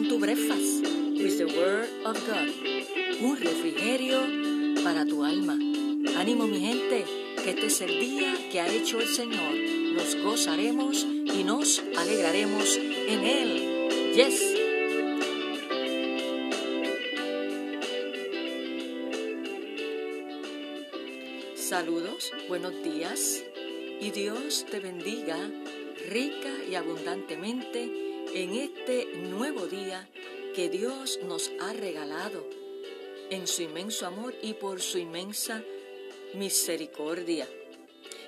Welcome to breakfast with the Word of God. Un refrigerio para tu alma. Ánimo mi gente, este es el día que ha hecho el Señor. Nos gozaremos y nos alegraremos en Él. Yes. Saludos, buenos días y Dios te bendiga rica y abundantemente en este nuevo día que Dios nos ha regalado en su inmenso amor y por su inmensa misericordia.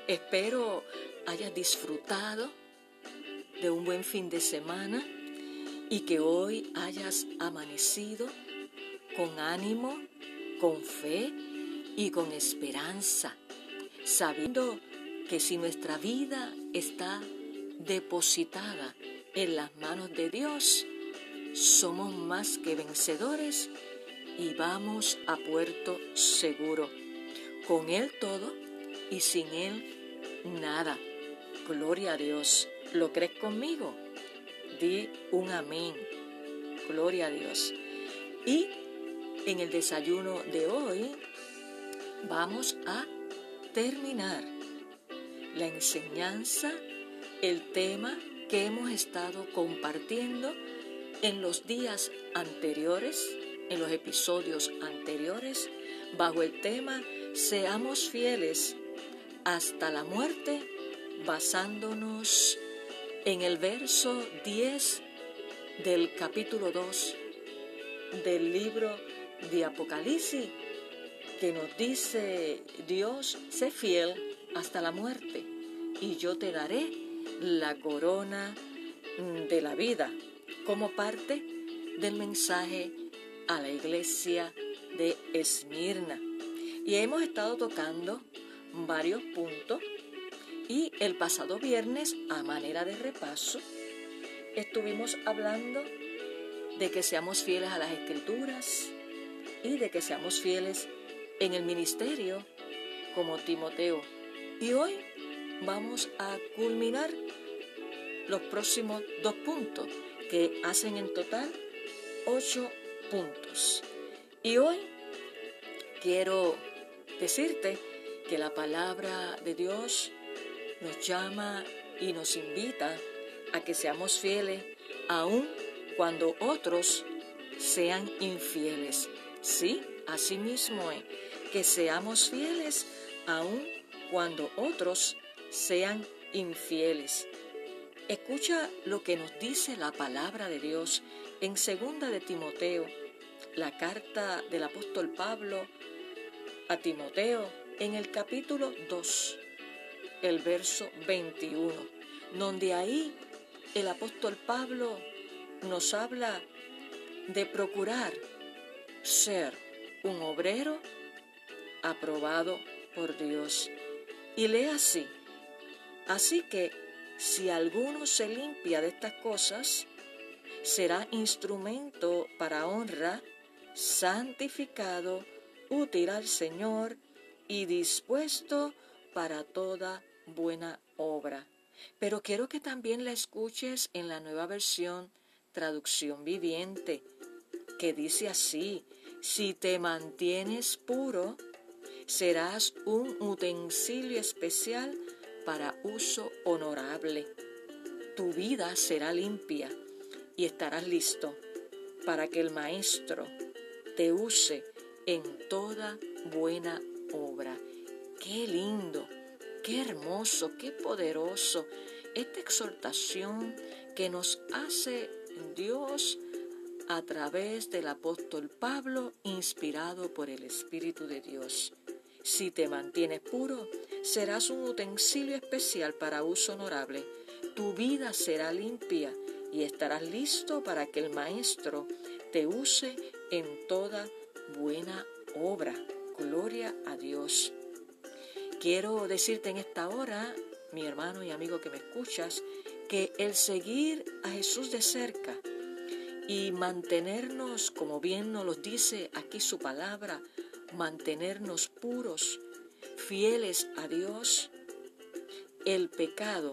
Espero hayas disfrutado de un buen fin de semana y que hoy hayas amanecido con ánimo, con fe y con esperanza, sabiendo que si nuestra vida está depositada en las manos de Dios, somos más que vencedores y vamos a puerto seguro. Con Él todo y sin Él nada. Gloria a Dios. ¿Lo crees conmigo? Di un amén. Gloria a Dios. Y en el desayuno de hoy vamos a terminar la enseñanza, el tema que hemos estado compartiendo en los días anteriores, en los episodios anteriores, bajo el tema Seamos fieles hasta la muerte, basándonos en el verso 10 del capítulo 2 del libro de Apocalipsis, que nos dice Dios, sé fiel hasta la muerte, y yo te daré la corona de la vida, como parte del mensaje a la iglesia de Esmirna. Y hemos estado tocando varios puntos y el pasado viernes, a manera de repaso, estuvimos hablando de que seamos fieles a las escrituras y de que seamos fieles en el ministerio como Timoteo y hoy vamos a culminar los próximos dos puntos que hacen en total ocho puntos. Y hoy quiero decirte que la palabra de Dios nos llama y nos invita a que seamos fieles aun cuando otros sean infieles. Sí, así mismo es, que seamos fieles aun cuando otros sean infieles. Escucha lo que nos dice la palabra de Dios en segunda de Timoteo, la carta del apóstol Pablo a Timoteo en el capítulo 2, el verso 21, donde ahí el apóstol Pablo nos habla de procurar ser un obrero aprobado por Dios y lee así. Así que si alguno se limpia de estas cosas, será instrumento para honra, santificado, útil al Señor y dispuesto para toda buena obra. Pero quiero que también la escuches en la nueva versión traducción viviente, que dice así, si te mantienes puro, serás un utensilio especial para uso honorable. Tu vida será limpia y estarás listo para que el Maestro te use en toda buena obra. Qué lindo, qué hermoso, qué poderoso esta exhortación que nos hace Dios a través del apóstol Pablo, inspirado por el Espíritu de Dios. Si te mantienes puro, serás un utensilio especial para uso honorable. Tu vida será limpia y estarás listo para que el Maestro te use en toda buena obra. Gloria a Dios. Quiero decirte en esta hora, mi hermano y amigo que me escuchas, que el seguir a Jesús de cerca y mantenernos, como bien nos lo dice aquí su palabra, mantenernos puros, fieles a Dios, el pecado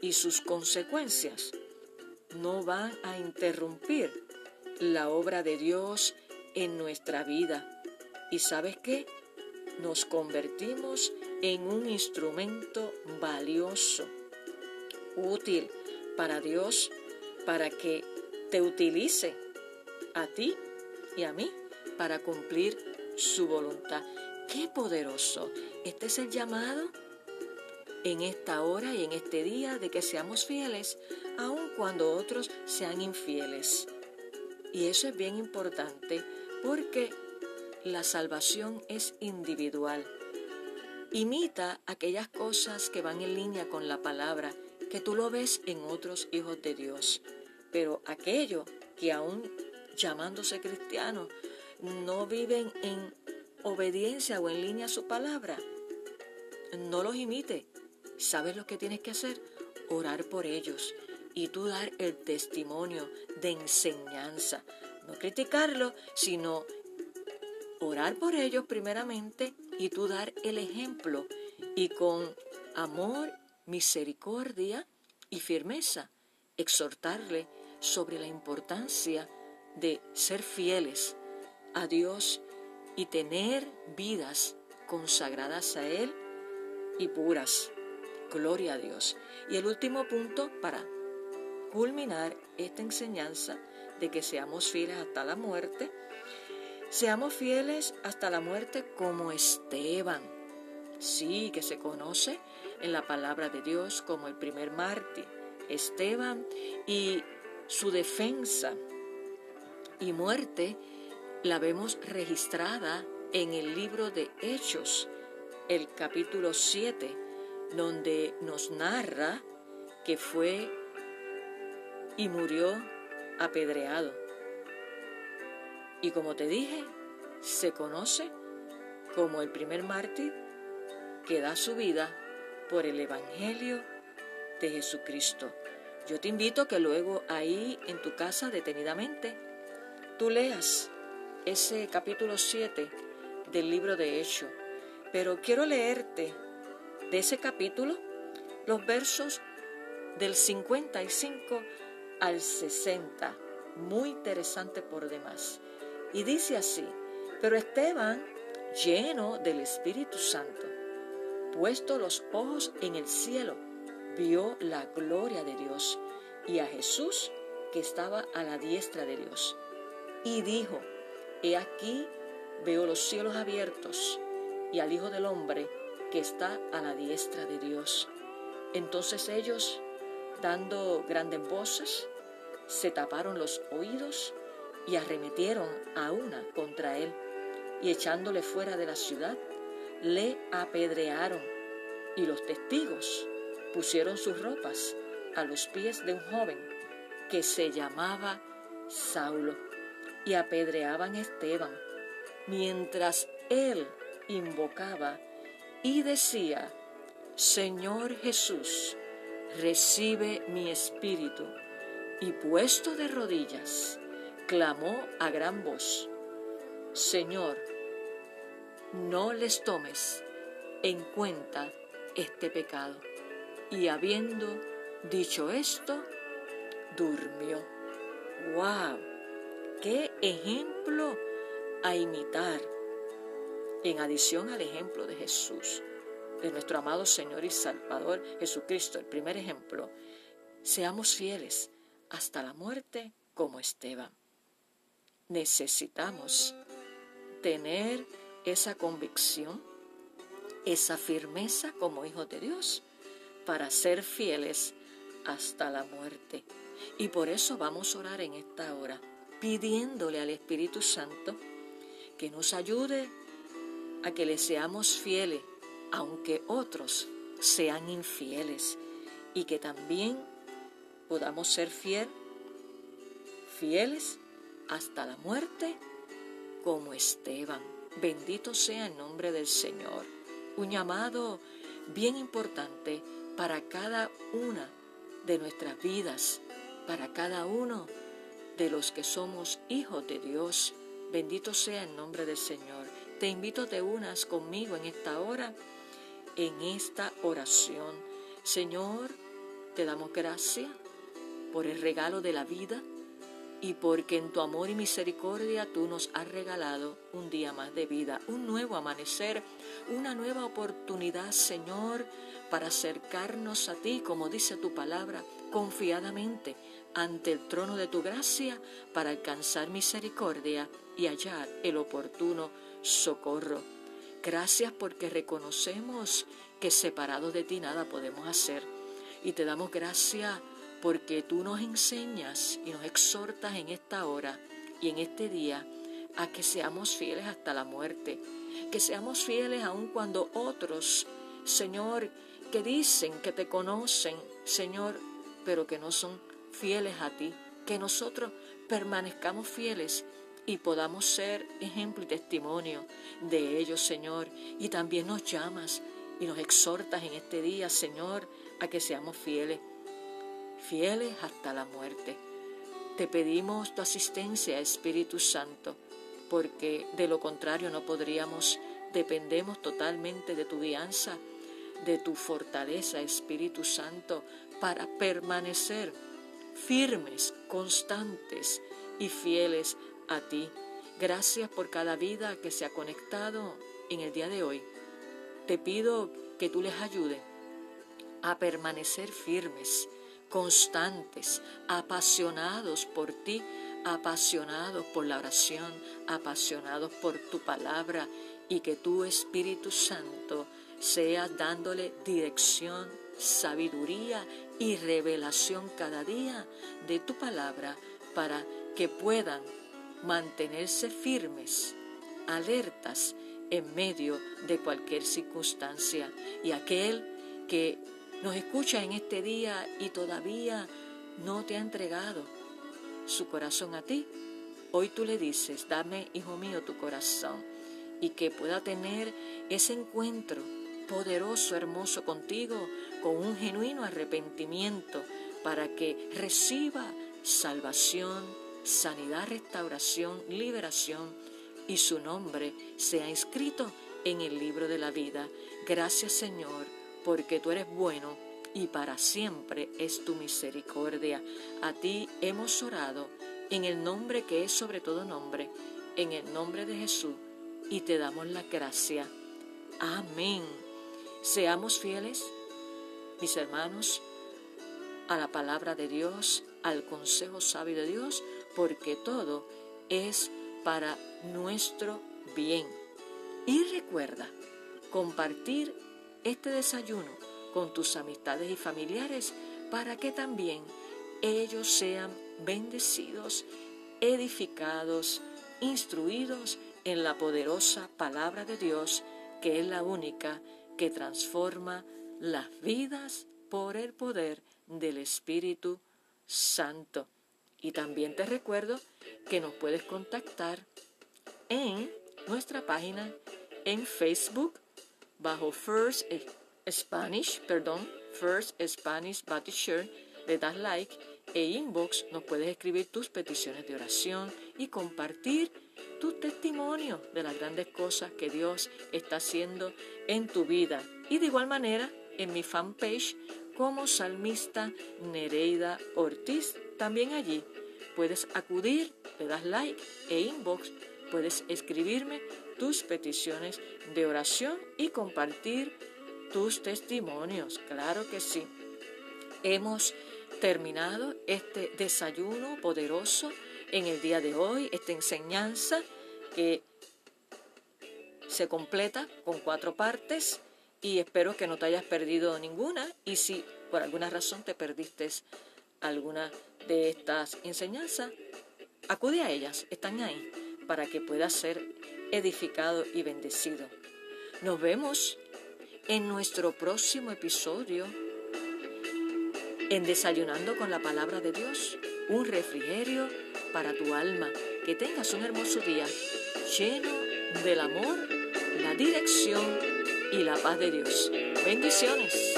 y sus consecuencias no van a interrumpir la obra de Dios en nuestra vida. ¿Y sabes qué? Nos convertimos en un instrumento valioso, útil para Dios, para que te utilice a ti y a mí para cumplir su voluntad. ¡Qué poderoso! Este es el llamado en esta hora y en este día de que seamos fieles, aun cuando otros sean infieles. Y eso es bien importante porque la salvación es individual. Imita aquellas cosas que van en línea con la palabra, que tú lo ves en otros hijos de Dios. Pero aquello que aún llamándose cristianos no viven en obediencia o en línea a su palabra, no los imite. ¿Sabes lo que tienes que hacer? Orar por ellos y tú dar el testimonio de enseñanza. No criticarlo, sino orar por ellos primeramente y tú dar el ejemplo y con amor, misericordia y firmeza exhortarle sobre la importancia de ser fieles a Dios y tener vidas consagradas a Él y puras. Gloria a Dios. Y el último punto para culminar esta enseñanza de que seamos fieles hasta la muerte, seamos fieles hasta la muerte como Esteban. Sí, que se conoce en la palabra de Dios como el primer mártir, Esteban, y su defensa y muerte la vemos registrada en el libro de Hechos, el capítulo 7, donde nos narra que fue y murió apedreado. Y como te dije, se conoce como el primer mártir que da su vida por el Evangelio de Jesucristo. Yo te invito que luego ahí en tu casa detenidamente tú leas ese capítulo 7 del libro de Hechos. Pero quiero leerte de ese capítulo los versos del 55 al 60. Muy interesante por demás. Y dice así, pero Esteban, lleno del Espíritu Santo, puesto los ojos en el cielo, vio la gloria de Dios y a Jesús que estaba a la diestra de Dios. Y dijo, He aquí veo los cielos abiertos y al Hijo del Hombre que está a la diestra de Dios. Entonces ellos, dando grandes voces, se taparon los oídos y arremetieron a una contra él, y echándole fuera de la ciudad, le apedrearon, y los testigos pusieron sus ropas a los pies de un joven que se llamaba Saulo y apedreaban a Esteban, mientras él invocaba y decía, Señor Jesús, recibe mi espíritu. Y puesto de rodillas, clamó a gran voz, Señor, no les tomes en cuenta este pecado. Y habiendo dicho esto, durmió. ¡Wow! Qué ejemplo a imitar, en adición al ejemplo de Jesús, de nuestro amado Señor y Salvador Jesucristo, el primer ejemplo. Seamos fieles hasta la muerte como Esteban. Necesitamos tener esa convicción, esa firmeza como hijos de Dios para ser fieles hasta la muerte. Y por eso vamos a orar en esta hora pidiéndole al Espíritu Santo que nos ayude a que le seamos fieles, aunque otros sean infieles, y que también podamos ser fiel, fieles hasta la muerte, como Esteban. Bendito sea el nombre del Señor. Un llamado bien importante para cada una de nuestras vidas, para cada uno de los que somos hijos de Dios. Bendito sea el nombre del Señor. Te invito a te unas conmigo en esta hora, en esta oración, Señor, te damos gracias por el regalo de la vida y porque en tu amor y misericordia tú nos has regalado un día más de vida, un nuevo amanecer, una nueva oportunidad, Señor, para acercarnos a ti, como dice tu palabra, confiadamente ante el trono de tu gracia para alcanzar misericordia y hallar el oportuno socorro. Gracias porque reconocemos que separados de ti nada podemos hacer y te damos gracias porque tú nos enseñas y nos exhortas en esta hora y en este día a que seamos fieles hasta la muerte, que seamos fieles aun cuando otros, Señor, que dicen que te conocen, Señor, pero que no son fieles a ti, que nosotros permanezcamos fieles y podamos ser ejemplo y testimonio de ellos, Señor. Y también nos llamas y nos exhortas en este día, Señor, a que seamos fieles fieles hasta la muerte. Te pedimos tu asistencia, Espíritu Santo, porque de lo contrario no podríamos, dependemos totalmente de tu guianza, de tu fortaleza, Espíritu Santo, para permanecer firmes, constantes y fieles a ti. Gracias por cada vida que se ha conectado en el día de hoy. Te pido que tú les ayudes a permanecer firmes, constantes, apasionados por ti, apasionados por la oración, apasionados por tu palabra y que tu Espíritu Santo sea dándole dirección, sabiduría y revelación cada día de tu palabra para que puedan mantenerse firmes, alertas en medio de cualquier circunstancia. Y aquel que nos escucha en este día y todavía no te ha entregado su corazón a ti, hoy tú le dices, dame, hijo mío, tu corazón y que pueda tener ese encuentro poderoso, hermoso contigo, con un genuino arrepentimiento para que reciba salvación, sanidad, restauración, liberación y su nombre sea inscrito en el libro de la vida. Gracias Señor porque tú eres bueno y para siempre es tu misericordia. A ti hemos orado en el nombre que es sobre todo nombre, en el nombre de Jesús, y te damos la gracia. Amén. Seamos fieles, mis hermanos, a la palabra de Dios, al consejo sabio de Dios, porque todo es para nuestro bien. Y recuerda compartir este desayuno con tus amistades y familiares para que también ellos sean bendecidos, edificados, instruidos en la poderosa palabra de Dios, que es la única que transforma las vidas por el poder del Espíritu Santo. Y también te recuerdo que nos puedes contactar en nuestra página en Facebook bajo First Spanish, perdón, First Spanish Baptist le das like e inbox nos puedes escribir tus peticiones de oración y compartir tu testimonio de las grandes cosas que Dios está haciendo en tu vida. Y de igual manera, en mi fanpage como salmista Nereida Ortiz, también allí puedes acudir, le das like e inbox, puedes escribirme tus peticiones de oración y compartir tus testimonios. Claro que sí. Hemos terminado este desayuno poderoso en el día de hoy, esta enseñanza que se completa con cuatro partes y espero que no te hayas perdido ninguna y si por alguna razón te perdiste alguna de estas enseñanzas, acude a ellas, están ahí para que puedas ser edificado y bendecido. Nos vemos en nuestro próximo episodio en Desayunando con la Palabra de Dios, un refrigerio para tu alma. Que tengas un hermoso día lleno del amor, la dirección y la paz de Dios. Bendiciones.